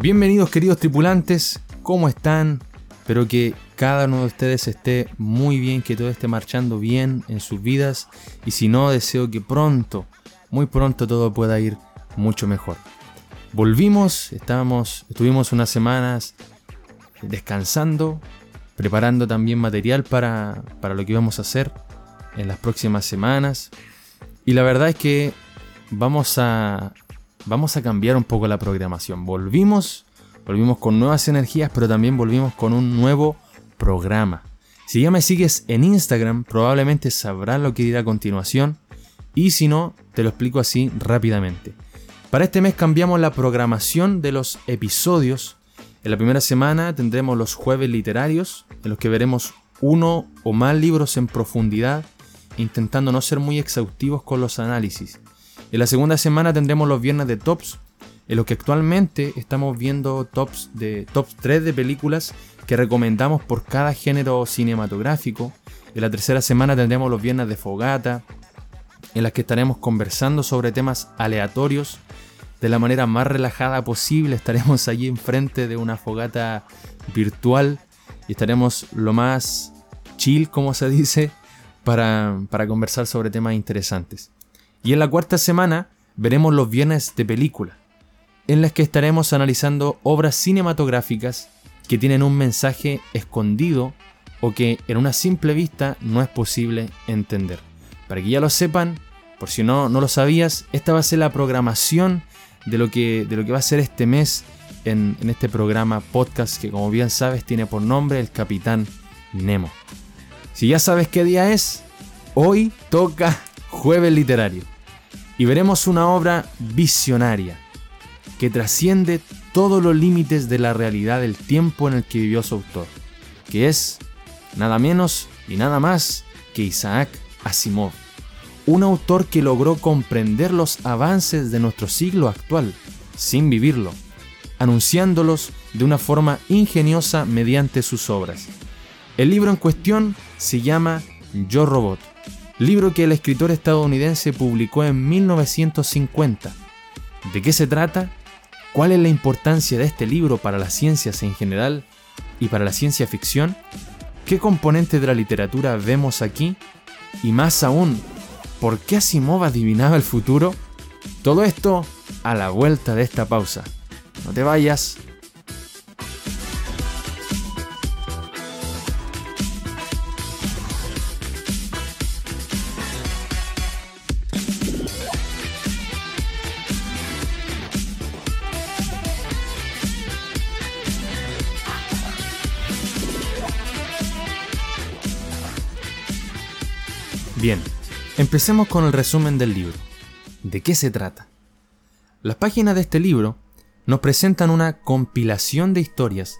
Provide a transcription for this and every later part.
Bienvenidos queridos tripulantes, ¿cómo están? Espero que cada uno de ustedes esté muy bien, que todo esté marchando bien en sus vidas y si no, deseo que pronto, muy pronto todo pueda ir mucho mejor. Volvimos, estábamos, estuvimos unas semanas descansando, preparando también material para, para lo que íbamos a hacer en las próximas semanas. Y la verdad es que vamos a, vamos a cambiar un poco la programación. Volvimos, volvimos con nuevas energías, pero también volvimos con un nuevo programa. Si ya me sigues en Instagram, probablemente sabrás lo que diré a continuación. Y si no, te lo explico así rápidamente. Para este mes cambiamos la programación de los episodios. En la primera semana tendremos los jueves literarios, en los que veremos uno o más libros en profundidad, intentando no ser muy exhaustivos con los análisis. En la segunda semana tendremos los viernes de tops, en los que actualmente estamos viendo tops de tops 3 de películas que recomendamos por cada género cinematográfico. En la tercera semana tendremos los viernes de fogata, en las que estaremos conversando sobre temas aleatorios de la manera más relajada posible. Estaremos allí enfrente de una fogata virtual y estaremos lo más chill, como se dice, para, para conversar sobre temas interesantes. Y en la cuarta semana veremos los viernes de película, en las que estaremos analizando obras cinematográficas que tienen un mensaje escondido o que en una simple vista no es posible entender. Para que ya lo sepan, por si no, no lo sabías, esta va a ser la programación de lo que, de lo que va a ser este mes en, en este programa podcast que como bien sabes tiene por nombre El Capitán Nemo. Si ya sabes qué día es, hoy toca Jueves Literario. Y veremos una obra visionaria que trasciende todos los límites de la realidad del tiempo en el que vivió su autor, que es nada menos y nada más que Isaac Asimov, un autor que logró comprender los avances de nuestro siglo actual sin vivirlo, anunciándolos de una forma ingeniosa mediante sus obras. El libro en cuestión se llama Yo Robot libro que el escritor estadounidense publicó en 1950. ¿De qué se trata? ¿Cuál es la importancia de este libro para las ciencias en general y para la ciencia ficción? ¿Qué componentes de la literatura vemos aquí? Y más aún, ¿por qué Asimov adivinaba el futuro? Todo esto a la vuelta de esta pausa. No te vayas. Bien, empecemos con el resumen del libro. ¿De qué se trata? Las páginas de este libro nos presentan una compilación de historias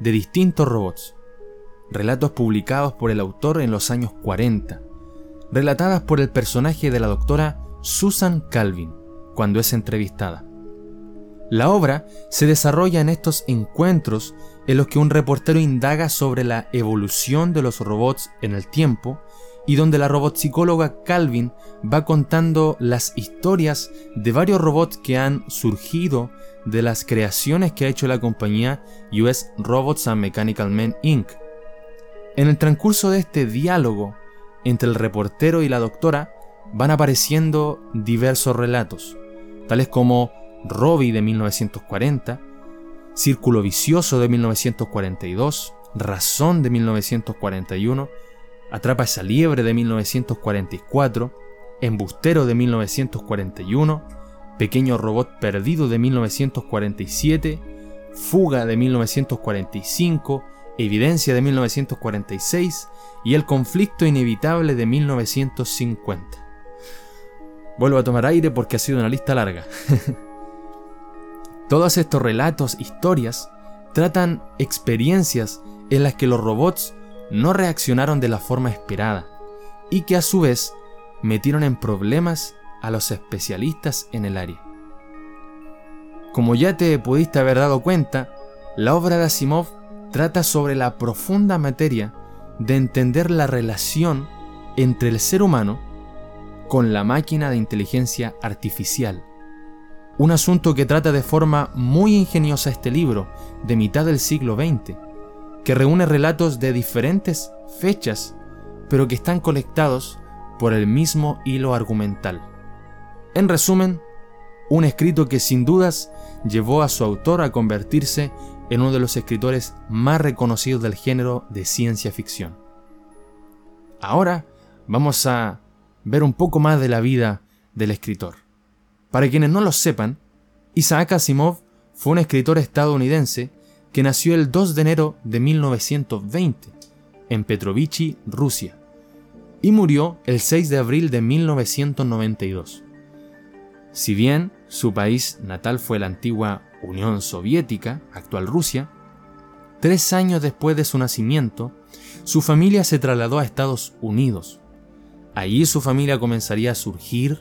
de distintos robots, relatos publicados por el autor en los años 40, relatadas por el personaje de la doctora Susan Calvin cuando es entrevistada. La obra se desarrolla en estos encuentros en los que un reportero indaga sobre la evolución de los robots en el tiempo y donde la robot psicóloga Calvin va contando las historias de varios robots que han surgido de las creaciones que ha hecho la compañía US Robots and Mechanical Men Inc. En el transcurso de este diálogo entre el reportero y la doctora van apareciendo diversos relatos, tales como Robbie de 1940, Círculo Vicioso de 1942, Razón de 1941, Atrapa esa liebre de 1944, Embustero de 1941, Pequeño robot perdido de 1947, Fuga de 1945, Evidencia de 1946 y El conflicto inevitable de 1950. Vuelvo a tomar aire porque ha sido una lista larga. Todos estos relatos, historias, tratan experiencias en las que los robots no reaccionaron de la forma esperada y que a su vez metieron en problemas a los especialistas en el área. Como ya te pudiste haber dado cuenta, la obra de Asimov trata sobre la profunda materia de entender la relación entre el ser humano con la máquina de inteligencia artificial. Un asunto que trata de forma muy ingeniosa este libro, de mitad del siglo XX, que reúne relatos de diferentes fechas, pero que están conectados por el mismo hilo argumental. En resumen, un escrito que sin dudas llevó a su autor a convertirse en uno de los escritores más reconocidos del género de ciencia ficción. Ahora vamos a ver un poco más de la vida del escritor. Para quienes no lo sepan, Isaac Asimov fue un escritor estadounidense que nació el 2 de enero de 1920 en Petrovichy, Rusia, y murió el 6 de abril de 1992. Si bien su país natal fue la antigua Unión Soviética, actual Rusia, tres años después de su nacimiento, su familia se trasladó a Estados Unidos. Allí su familia comenzaría a surgir,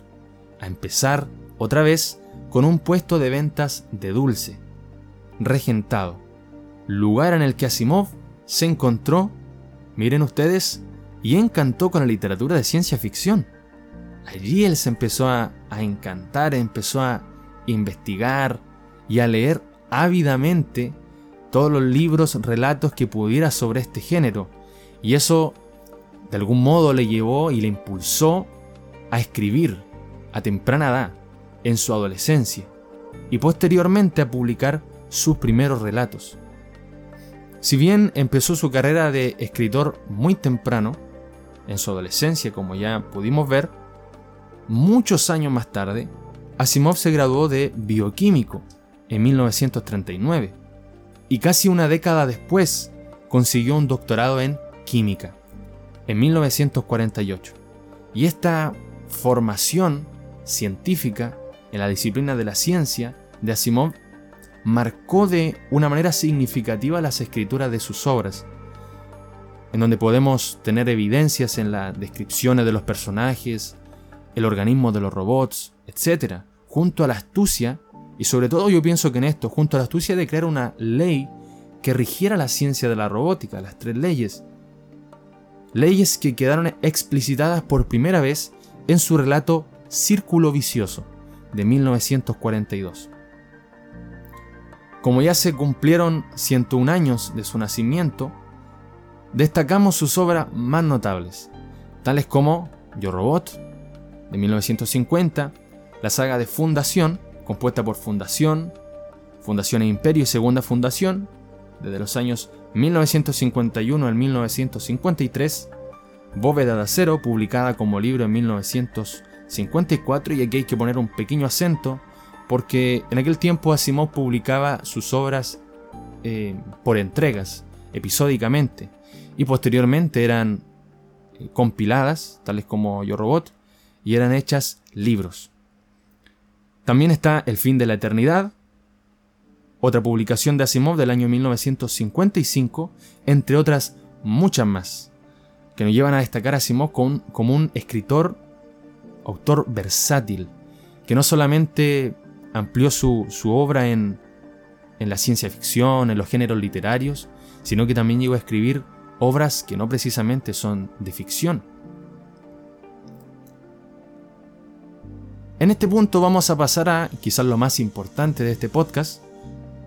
a empezar otra vez con un puesto de ventas de dulce, regentado, lugar en el que Asimov se encontró, miren ustedes, y encantó con la literatura de ciencia ficción. Allí él se empezó a, encantar, empezó a investigar y a leer ávidamente todos los libros, relatos que pudiera sobre este género. Y eso de algún modo le llevó y le impulsó a escribir a temprana edad, en su adolescencia, y posteriormente a publicar sus primeros relatos. Si bien empezó su carrera de escritor muy temprano, en su adolescencia, como ya pudimos ver, Muchos años más tarde, Asimov se graduó de bioquímico en 1939 y casi una década después consiguió un doctorado en química en 1948. Y esta formación científica en la disciplina de la ciencia de Asimov marcó de una manera significativa las escrituras de sus obras, en donde podemos tener evidencias en las descripciones de los personajes, el organismo de los robots, etc., junto a la astucia, y sobre todo yo pienso que en esto, junto a la astucia de crear una ley que rigiera la ciencia de la robótica, las tres leyes. Leyes que quedaron explicitadas por primera vez en su relato Círculo Vicioso, de 1942. Como ya se cumplieron 101 años de su nacimiento, destacamos sus obras más notables, tales como Yo Robot, de 1950, la saga de Fundación, compuesta por Fundación, Fundación e Imperio y Segunda Fundación, desde los años 1951 al 1953, Bóveda de Acero, publicada como libro en 1954, y aquí hay que poner un pequeño acento, porque en aquel tiempo Asimov publicaba sus obras eh, por entregas, episódicamente, y posteriormente eran eh, compiladas, tales como Yo Robot, y eran hechas libros. También está El fin de la eternidad, otra publicación de Asimov del año 1955, entre otras muchas más, que nos llevan a destacar a Asimov como un escritor, autor versátil, que no solamente amplió su, obra en, en la ciencia ficción, en los géneros literarios, sino que también llegó a escribir obras que no precisamente son de ficción, En este punto vamos a pasar a quizás lo más importante de este podcast,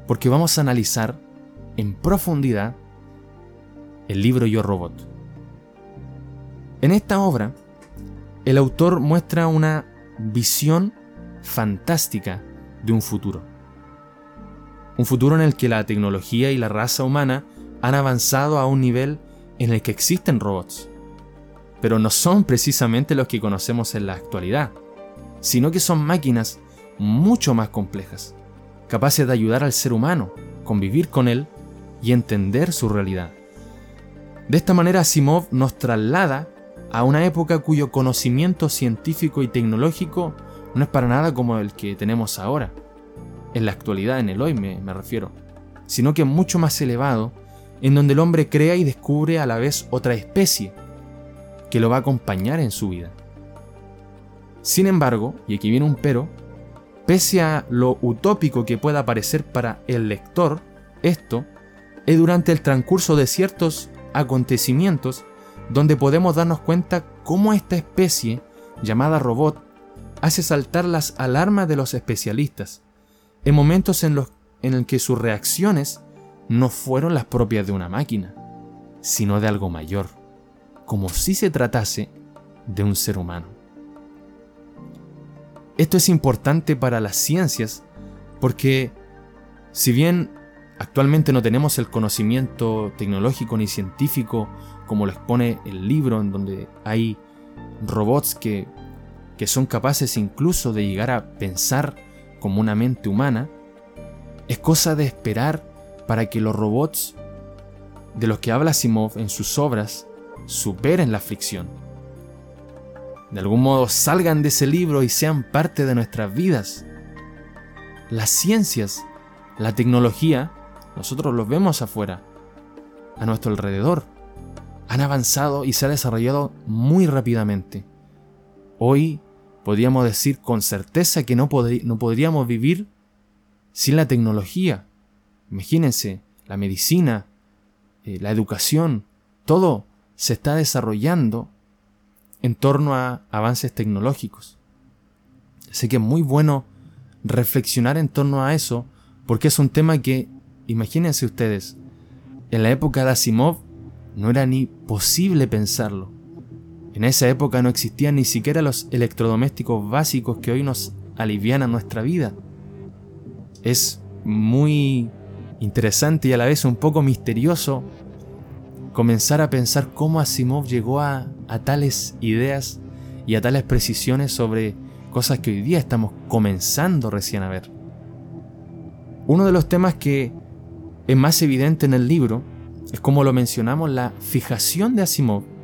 porque vamos a analizar en profundidad el libro Yo Robot. En esta obra, el autor muestra una visión fantástica de un futuro. Un futuro en el que la tecnología y la raza humana han avanzado a un nivel en el que existen robots, pero no son precisamente los que conocemos en la actualidad sino que son máquinas mucho más complejas, capaces de ayudar al ser humano, convivir con él y entender su realidad. De esta manera Asimov nos traslada a una época cuyo conocimiento científico y tecnológico no es para nada como el que tenemos ahora, en la actualidad, en el hoy me, me refiero, sino que mucho más elevado, en donde el hombre crea y descubre a la vez otra especie que lo va a acompañar en su vida. Sin embargo, y aquí viene un pero, pese a lo utópico que pueda parecer para el lector, esto es durante el transcurso de ciertos acontecimientos donde podemos darnos cuenta cómo esta especie llamada robot, hace saltar las alarmas de los especialistas, en momentos en los en que sus reacciones no fueron las propias de una máquina, sino de algo mayor, como si se tratase de un ser humano. Esto es importante para las ciencias porque si bien actualmente no tenemos el conocimiento tecnológico ni científico como lo expone el libro en donde hay robots que, que son capaces incluso de llegar a pensar como una mente humana, es cosa de esperar para que los robots de los que habla Simov en sus obras superen la fricción. De algún modo salgan de ese libro y sean parte de nuestras vidas. Las ciencias, la tecnología, nosotros los vemos afuera, a nuestro alrededor. Han avanzado y se ha desarrollado muy rápidamente. Hoy podríamos decir con certeza que no, no podríamos vivir sin la tecnología. Imagínense, la medicina, eh, la educación, todo se está desarrollando en torno a avances tecnológicos. Así que es muy bueno reflexionar en torno a eso, porque es un tema que, imagínense ustedes, en la época de Asimov no era ni posible pensarlo. En esa época no existían ni siquiera los electrodomésticos básicos que hoy nos alivianan nuestra vida. Es muy interesante y a la vez un poco misterioso comenzar a pensar cómo Asimov llegó a, a tales ideas y a tales precisiones sobre cosas que hoy día estamos comenzando recién a ver. Uno de los temas que es más evidente en el libro es como lo mencionamos la fijación de Asimov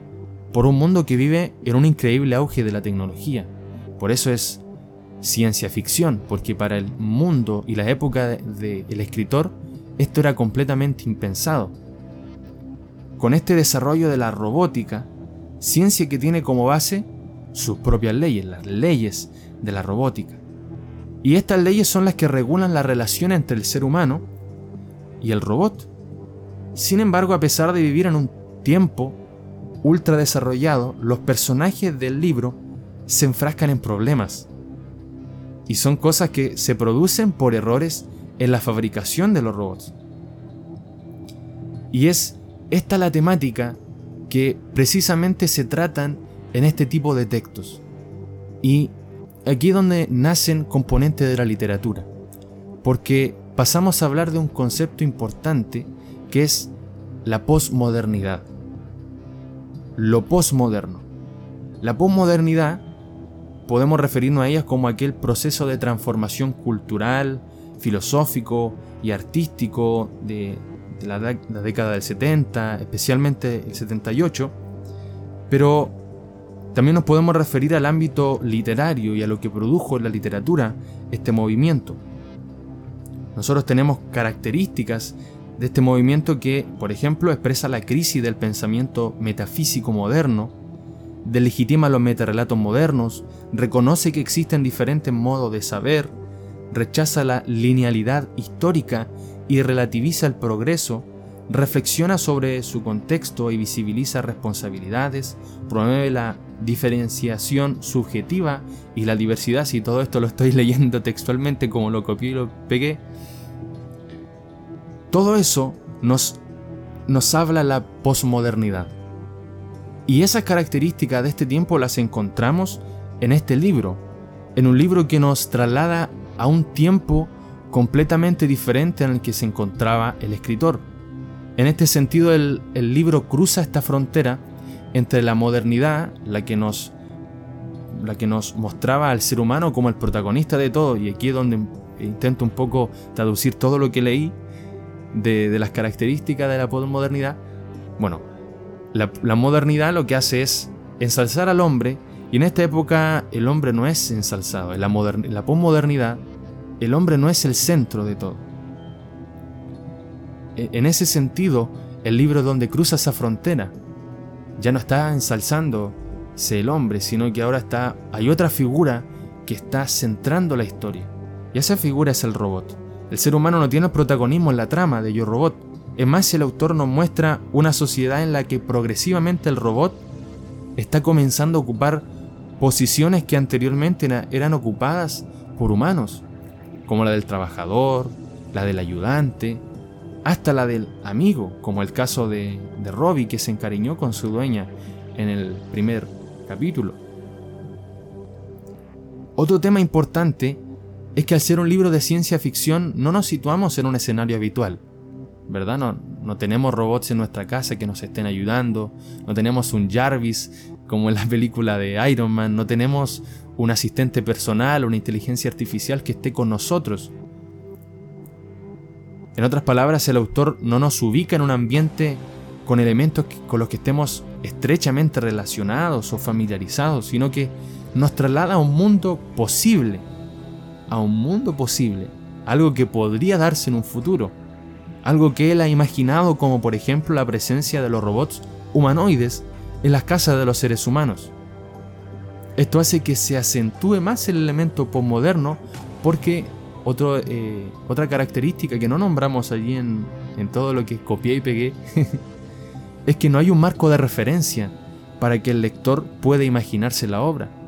por un mundo que vive en un increíble auge de la tecnología. Por eso es ciencia ficción, porque para el mundo y la época del escritor esto era completamente impensado. Con este desarrollo de la robótica, ciencia que tiene como base sus propias leyes, las leyes de la robótica. Y estas leyes son las que regulan la relación entre el ser humano y el robot. Sin embargo, a pesar de vivir en un tiempo ultra desarrollado, los personajes del libro se enfrascan en problemas. Y son cosas que se producen por errores en la fabricación de los robots. Y es esta la temática que precisamente se tratan en este tipo de textos. Y aquí es donde nacen componentes de la literatura. Porque pasamos a hablar de un concepto importante que es la posmodernidad. Lo posmoderno. La posmodernidad podemos referirnos a ella como aquel proceso de transformación cultural, filosófico y artístico de, la, la, década del 70, especialmente el 78, pero también nos podemos referir al ámbito literario y a lo que produjo en la literatura este movimiento. Nosotros tenemos características de este movimiento que, por ejemplo, expresa la crisis del pensamiento metafísico moderno, delegitima los metarrelatos modernos, reconoce que existen diferentes modos de saber, rechaza la linealidad histórica y relativiza el progreso, reflexiona sobre su contexto y visibiliza responsabilidades, promueve la diferenciación subjetiva y la diversidad, si todo esto lo estoy leyendo textualmente como lo copié y lo pegué, todo eso nos, nos habla la posmodernidad. Y esas características de este tiempo las encontramos en este libro, en un libro que nos traslada a un tiempo completamente diferente en el que se encontraba el escritor. En este sentido, el, libro cruza esta frontera entre la modernidad, la que nos la que nos mostraba al ser humano como el protagonista de todo, y aquí es donde intento un poco traducir todo lo que leí de, las características de la postmodernidad. Bueno, la, la, modernidad lo que hace es ensalzar al hombre y en esta época el hombre no es ensalzado. En la, en la posmodernidad, el hombre no es el centro de todo. E, en ese sentido, el libro donde cruza esa frontera ya no está ensalzándose el hombre, sino que ahora está hay otra figura que está centrando la historia. Y esa figura es el robot. El ser humano no tiene el protagonismo en la trama de Yo Robot. Es más, el autor nos muestra una sociedad en la que progresivamente el robot está comenzando a ocupar posiciones que anteriormente eran ocupadas por humanos, como la del trabajador, la del ayudante, hasta la del amigo, como el caso de, de Robbie que se encariñó con su dueña en el primer capítulo. Otro tema importante es que al ser un libro de ciencia ficción no nos situamos en un escenario habitual. ¿Verdad? No, no tenemos robots en nuestra casa que nos estén ayudando, no tenemos un Jarvis como en la película de Iron Man, no tenemos un asistente personal, una inteligencia artificial que esté con nosotros. En otras palabras, el autor no nos ubica en un ambiente con elementos con los que estemos estrechamente relacionados o familiarizados, sino que nos traslada a un mundo posible, a un mundo posible, algo que podría darse en un futuro, algo que él ha imaginado como por ejemplo la presencia de los robots humanoides en las casas de los seres humanos. Esto hace que se acentúe más el elemento postmoderno porque eh, otra característica que no nombramos allí en, en todo lo que copié y pegué es que no hay un marco de referencia para que el lector pueda imaginarse la obra.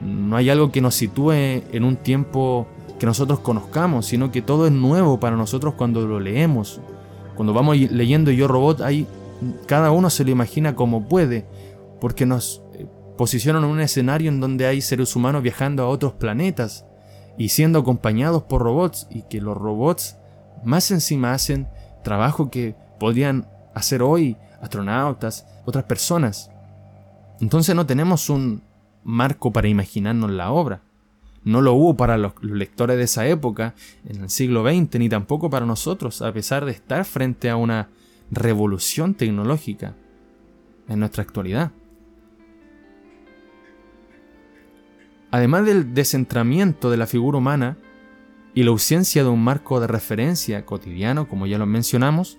No hay algo que nos sitúe en un tiempo que nosotros conozcamos, sino que todo es nuevo para nosotros cuando lo leemos. Cuando vamos leyendo Yo Robot, hay, cada uno se lo imagina como puede, porque nos eh, posicionan en un escenario en donde hay seres humanos viajando a otros planetas y siendo acompañados por robots, y que los robots más encima hacen trabajo que podrían hacer hoy astronautas, otras personas. Entonces no tenemos un marco para imaginarnos la obra. No lo hubo para los lectores de esa época, en el siglo XX, ni tampoco para nosotros, a pesar de estar frente a una revolución tecnológica en nuestra actualidad. Además del descentramiento de la figura humana y la ausencia de un marco de referencia cotidiano, como ya lo mencionamos,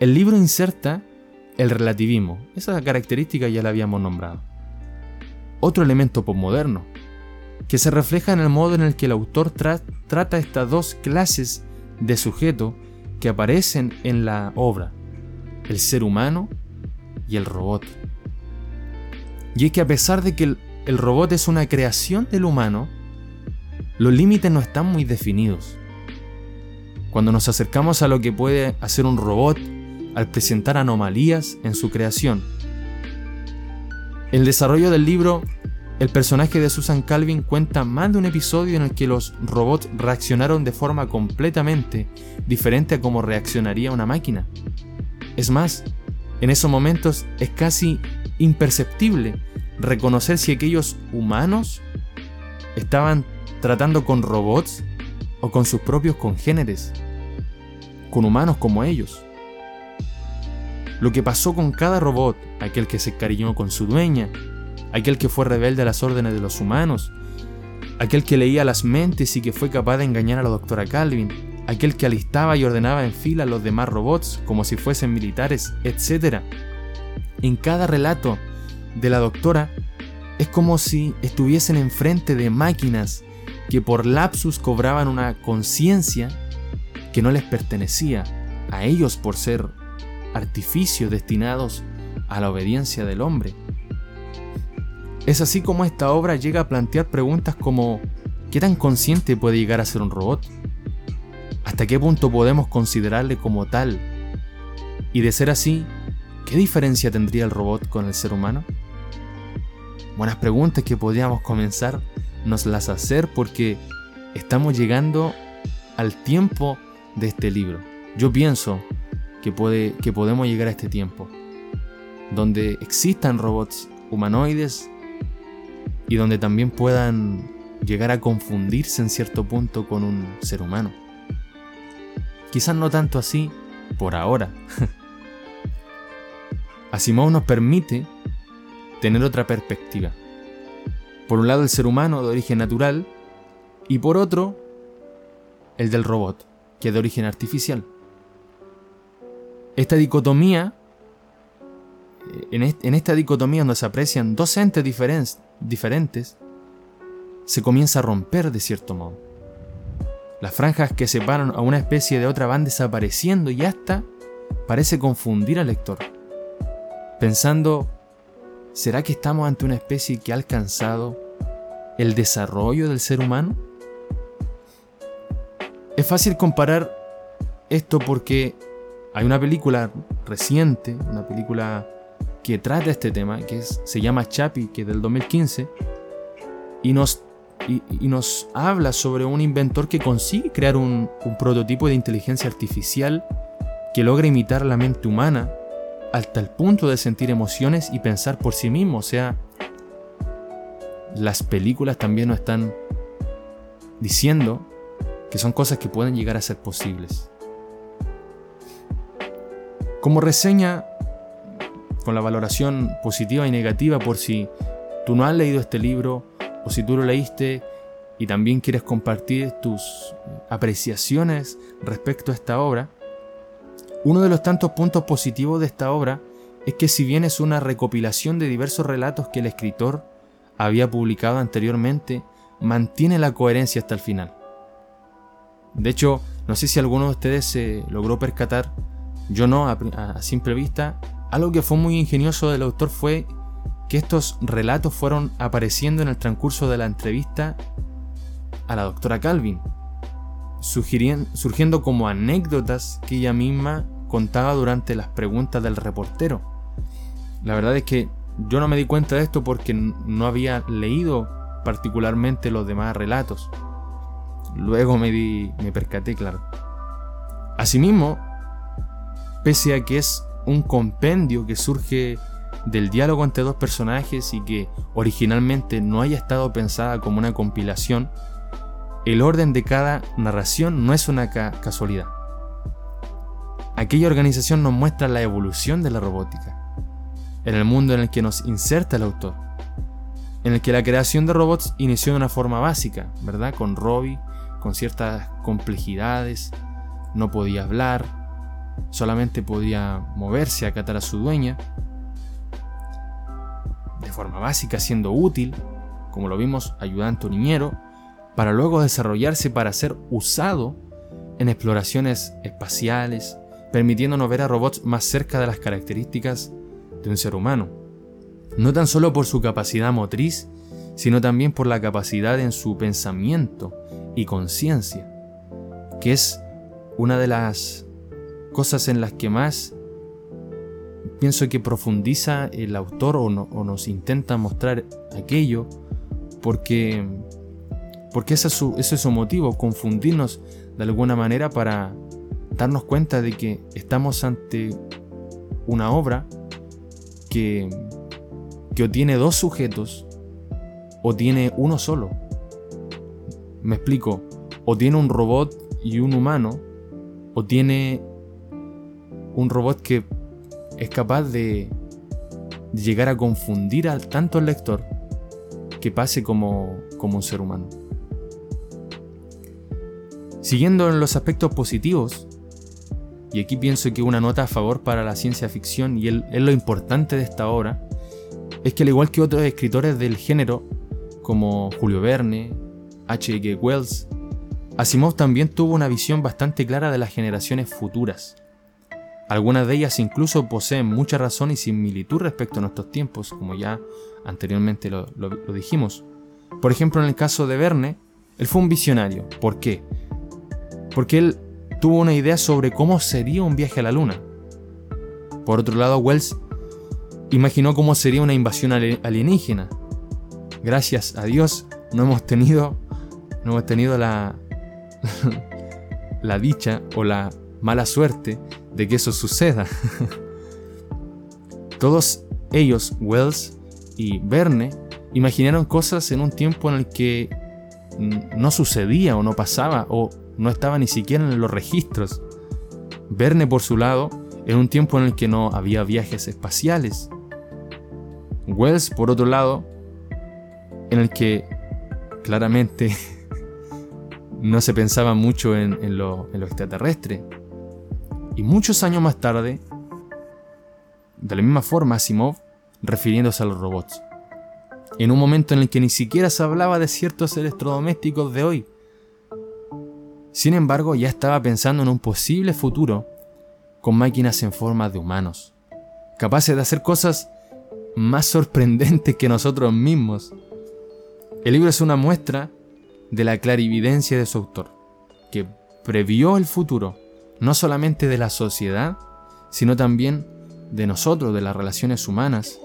el libro inserta el relativismo. Esa característica ya la habíamos nombrado. Otro elemento postmoderno, que se refleja en el modo en el que el autor trata estas dos clases de sujeto que aparecen en la obra, el ser humano y el robot. Y es que a pesar de que el, el robot es una creación del humano, los límites no están muy definidos. Cuando nos acercamos a lo que puede hacer un robot al presentar anomalías en su creación. El desarrollo del libro, el personaje de Susan Calvin cuenta más de un episodio en el que los robots reaccionaron de forma completamente diferente a cómo reaccionaría una máquina. Es más, en esos momentos es casi imperceptible reconocer si aquellos humanos estaban tratando con robots o con sus propios congéneres, con humanos como ellos. Lo que pasó con cada robot, aquel que se cariñó con su dueña, aquel que fue rebelde a las órdenes de los humanos, aquel que leía las mentes y que fue capaz de engañar a la doctora Calvin, aquel que alistaba y ordenaba en fila a los demás robots como si fuesen militares, etc. En cada relato de la doctora es como si estuviesen enfrente de máquinas que por lapsus cobraban una conciencia que no les pertenecía a ellos por ser artificios destinados a la obediencia del hombre. Es así como esta obra llega a plantear preguntas como ¿qué tan consciente puede llegar a ser un robot? ¿Hasta qué punto podemos considerarle como tal? Y de ser así, ¿qué diferencia tendría el robot con el ser humano? Buenas preguntas que podríamos comenzar nos las hacer porque estamos llegando al tiempo de este libro. Yo pienso que, puede, que podemos llegar a este tiempo, donde existan robots humanoides y donde también puedan llegar a confundirse en cierto punto con un ser humano. Quizás no tanto así por ahora. Asimov nos permite tener otra perspectiva. Por un lado el ser humano de origen natural y por otro el del robot, que es de origen artificial. Esta dicotomía, en, esta dicotomía donde se aprecian dos entes diferentes, se comienza a romper de cierto modo. Las franjas que separan a una especie de otra van desapareciendo y hasta parece confundir al lector, pensando ¿Será que estamos ante una especie que ha alcanzado el desarrollo del ser humano? Es fácil comparar esto porque hay una película reciente, una película que trata este tema, que se llama Chapi, que es del 2015, y nos, y, nos habla sobre un inventor que consigue crear un, un prototipo de inteligencia artificial que logra imitar la mente humana hasta el punto de sentir emociones y pensar por sí mismo. O sea, las películas también nos están diciendo que son cosas que pueden llegar a ser posibles. Como reseña, con la valoración positiva y negativa por si tú no has leído este libro o si tú lo leíste y también quieres compartir tus apreciaciones respecto a esta obra, uno de los tantos puntos positivos de esta obra es que si bien es una recopilación de diversos relatos que el escritor había publicado anteriormente, mantiene la coherencia hasta el final. De hecho, no sé si alguno de ustedes se logró percatar, yo no a, simple vista, algo que fue muy ingenioso del autor fue que estos relatos fueron apareciendo en el transcurso de la entrevista a la doctora Calvin, surgiendo como anécdotas que ella misma contaba durante las preguntas del reportero. La verdad es que yo no me di cuenta de esto porque no había leído particularmente los demás relatos. Luego me di, me percaté, claro. Asimismo, pese a que es un compendio que surge del diálogo entre dos personajes y que originalmente no haya estado pensada como una compilación, el orden de cada narración no es una casualidad. Aquella organización nos muestra la evolución de la robótica, en el mundo en el que nos inserta el autor, en el que la creación de robots inició de una forma básica, ¿verdad? Con Robbie, con ciertas complejidades, no podía hablar, solamente podía moverse, acatar a su dueña, de forma básica, siendo útil, como lo vimos, ayudante o niñero, para luego desarrollarse para ser usado en exploraciones espaciales, permitiéndonos ver a robots más cerca de las características de un ser humano. No tan solo por su capacidad motriz, sino también por la capacidad en su pensamiento y conciencia, que es una de las cosas en las que más pienso que profundiza el autor o, nos intenta mostrar aquello, porque, porque ese, es su, ese es su motivo, confundirnos de alguna manera para darnos cuenta de que estamos ante una obra que, que o tiene dos sujetos o tiene uno solo. Me explico, o tiene un robot y un humano, o tiene un robot que es capaz de llegar a confundir al tanto al lector que pase como, como un ser humano. Siguiendo en los aspectos positivos, y aquí pienso que una nota a favor para la ciencia ficción y es lo importante de esta obra, es que al igual que otros escritores del género, como Julio Verne, H.G. Wells, Asimov también tuvo una visión bastante clara de las generaciones futuras. Algunas de ellas incluso poseen mucha razón y similitud respecto a nuestros tiempos, como ya anteriormente lo, dijimos. Por ejemplo, en el caso de Verne, él fue un visionario. ¿Por qué? Porque él tuvo una idea sobre cómo sería un viaje a la Luna. Por otro lado, Wells imaginó cómo sería una invasión alienígena. Gracias a Dios no hemos tenido, no hemos tenido la, la dicha o la mala suerte de que eso suceda. Todos ellos, Wells y Verne, imaginaron cosas en un tiempo en el que no sucedía o no pasaba o no estaba ni siquiera en los registros. Verne, por su lado, en un tiempo en el que no había viajes espaciales. Wells, por otro lado, en el que claramente no se pensaba mucho en, en lo extraterrestre. Y muchos años más tarde, de la misma forma, Asimov, refiriéndose a los robots. En un momento en el que ni siquiera se hablaba de ciertos electrodomésticos de hoy, sin embargo, ya estaba pensando en un posible futuro con máquinas en forma de humanos, capaces de hacer cosas más sorprendentes que nosotros mismos. El libro es una muestra de la clarividencia de su autor, que previó el futuro, no solamente de la sociedad, sino también de nosotros, de las relaciones humanas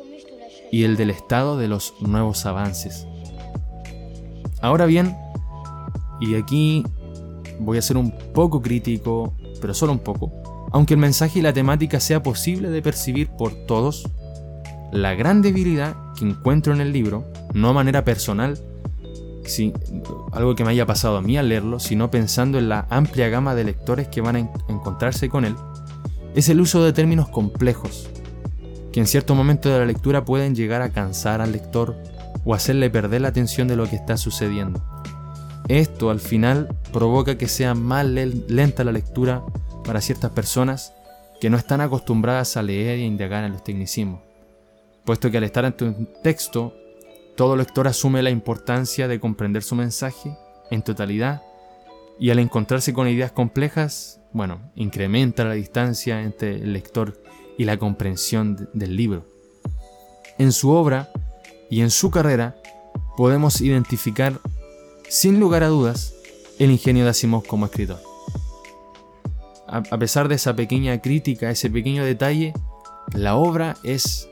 y el del estado de los nuevos avances. Ahora bien, y aquí voy a ser un poco crítico, pero solo un poco, aunque el mensaje y la temática sea posible de percibir por todos, la gran debilidad que encuentro en el libro, no a manera personal, si, algo que me haya pasado a mí al leerlo, sino pensando en la amplia gama de lectores que van a encontrarse con él, es el uso de términos complejos, que en cierto momento de la lectura pueden llegar a cansar al lector o hacerle perder la atención de lo que está sucediendo. Esto al final provoca que sea más lenta la lectura para ciertas personas que no están acostumbradas a leer e indagar en los tecnicismos, puesto que al estar ante un texto, todo lector asume la importancia de comprender su mensaje en totalidad y al encontrarse con ideas complejas, bueno, incrementa la distancia entre el lector y la comprensión del libro. En su obra y en su carrera podemos identificar, sin lugar a dudas, el ingenio de Asimov como escritor. A pesar de esa pequeña crítica, ese pequeño detalle, la obra es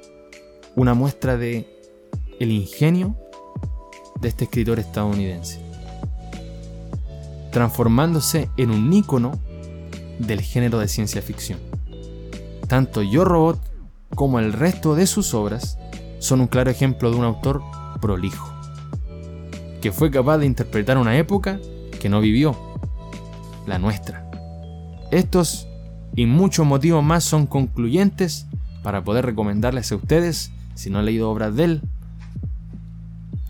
una muestra de el ingenio de este escritor estadounidense, transformándose en un ícono del género de ciencia ficción. Tanto Yo Robot como el resto de sus obras son un claro ejemplo de un autor prolijo, que fue capaz de interpretar una época que no vivió, la nuestra. Estos y muchos motivos más son concluyentes para poder recomendarles a ustedes, si no han leído obras de él,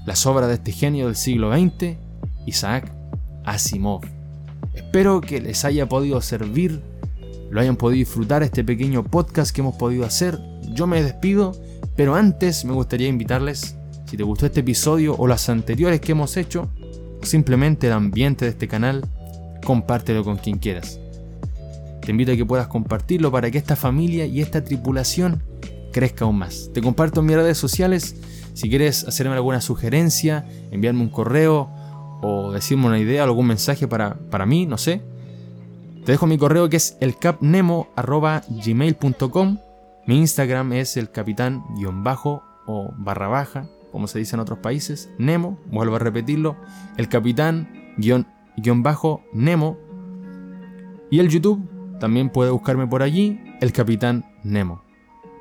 las obras de este genio del siglo XX, Isaac Asimov. Espero que les haya podido servir lo hayan podido disfrutar este pequeño podcast que hemos podido hacer. Yo me despido, pero antes me gustaría invitarles, si te gustó este episodio o las anteriores que hemos hecho, simplemente el ambiente de este canal, compártelo con quien quieras. Te invito a que puedas compartirlo para que esta familia y esta tripulación crezca aún más. Te comparto en mis redes sociales. Si quieres hacerme alguna sugerencia, enviarme un correo o decirme una idea o algún mensaje para, para mí, no sé, te dejo mi correo que es elcapnemo.gmail.com. Mi Instagram es el capitán bajo o barra baja, como se dice en otros países. Nemo, vuelvo a repetirlo. El capitán guion, bajo Nemo. Y el YouTube también puede buscarme por allí, el capitán Nemo.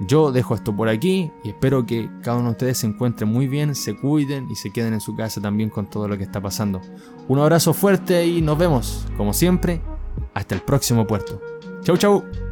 Yo dejo esto por aquí y espero que cada uno de ustedes se encuentre muy bien, se cuiden y se queden en su casa también con todo lo que está pasando. Un abrazo fuerte y nos vemos, como siempre, hasta el próximo puerto. Chau, chau.